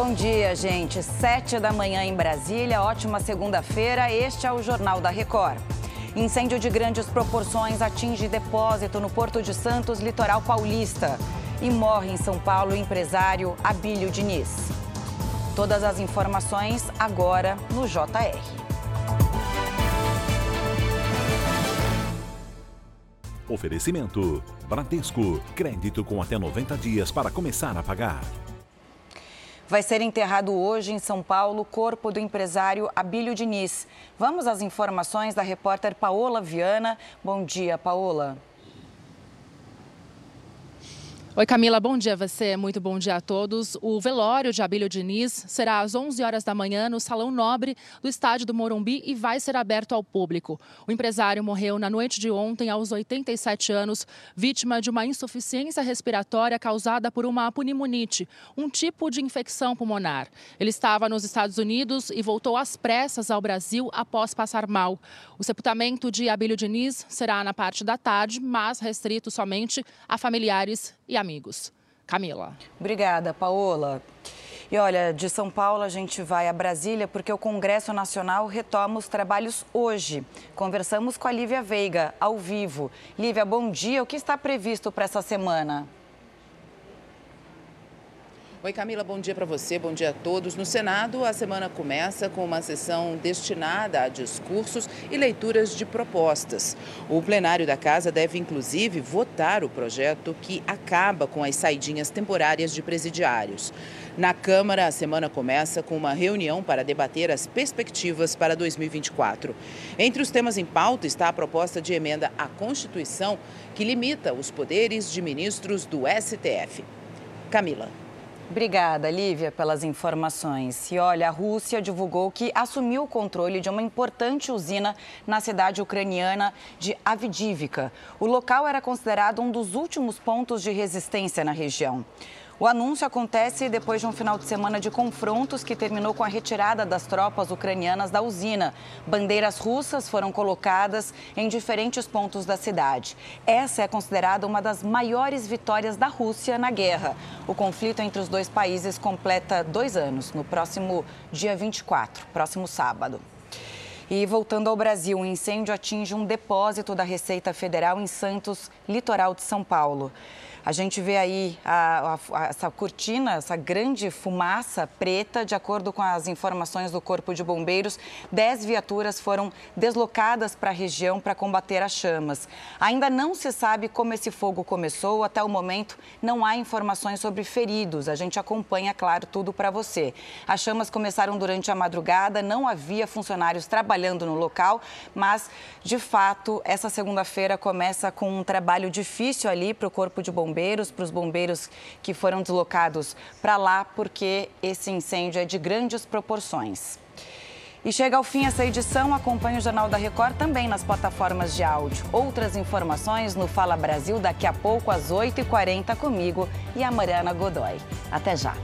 Bom dia, gente. Sete da manhã em Brasília, ótima segunda-feira. Este é o Jornal da Record. Incêndio de grandes proporções atinge depósito no Porto de Santos, litoral paulista. E morre em São Paulo o empresário Abílio Diniz. Todas as informações agora no JR. Oferecimento: Bradesco. Crédito com até 90 dias para começar a pagar. Vai ser enterrado hoje em São Paulo o corpo do empresário Abílio Diniz. Vamos às informações da repórter Paola Viana. Bom dia, Paola. Oi, Camila, bom dia a você, muito bom dia a todos. O velório de Abílio Diniz será às 11 horas da manhã no Salão Nobre do estádio do Morumbi e vai ser aberto ao público. O empresário morreu na noite de ontem, aos 87 anos, vítima de uma insuficiência respiratória causada por uma pneumonite, um tipo de infecção pulmonar. Ele estava nos Estados Unidos e voltou às pressas ao Brasil após passar mal. O sepultamento de Abílio Diniz será na parte da tarde, mas restrito somente a familiares e amigos. Camila. Obrigada, Paola. E olha, de São Paulo a gente vai a Brasília porque o Congresso Nacional retoma os trabalhos hoje. Conversamos com a Lívia Veiga, ao vivo. Lívia, bom dia. O que está previsto para essa semana? Oi, Camila, bom dia para você, bom dia a todos. No Senado, a semana começa com uma sessão destinada a discursos e leituras de propostas. O plenário da Casa deve, inclusive, votar o projeto que acaba com as saidinhas temporárias de presidiários. Na Câmara, a semana começa com uma reunião para debater as perspectivas para 2024. Entre os temas em pauta está a proposta de emenda à Constituição que limita os poderes de ministros do STF. Camila. Obrigada, Lívia, pelas informações. E olha, a Rússia divulgou que assumiu o controle de uma importante usina na cidade ucraniana de Avdivka. O local era considerado um dos últimos pontos de resistência na região. O anúncio acontece depois de um final de semana de confrontos que terminou com a retirada das tropas ucranianas da usina. Bandeiras russas foram colocadas em diferentes pontos da cidade. Essa é considerada uma das maiores vitórias da Rússia na guerra. O conflito entre os dois países completa dois anos, no próximo dia 24, próximo sábado. E voltando ao Brasil, um incêndio atinge um depósito da Receita Federal em Santos, litoral de São Paulo. A gente vê aí a, a, essa cortina, essa grande fumaça preta, de acordo com as informações do Corpo de Bombeiros, 10 viaturas foram deslocadas para a região para combater as chamas. Ainda não se sabe como esse fogo começou, até o momento não há informações sobre feridos. A gente acompanha, claro, tudo para você. As chamas começaram durante a madrugada, não havia funcionários trabalhando no local, mas, de fato, essa segunda-feira começa com um trabalho difícil ali para o Corpo de bombeiros, para os bombeiros que foram deslocados para lá, porque esse incêndio é de grandes proporções. E chega ao fim essa edição. Acompanhe o Jornal da Record também nas plataformas de áudio. Outras informações no Fala Brasil daqui a pouco às 8h40 comigo e a Mariana Godoy. Até já!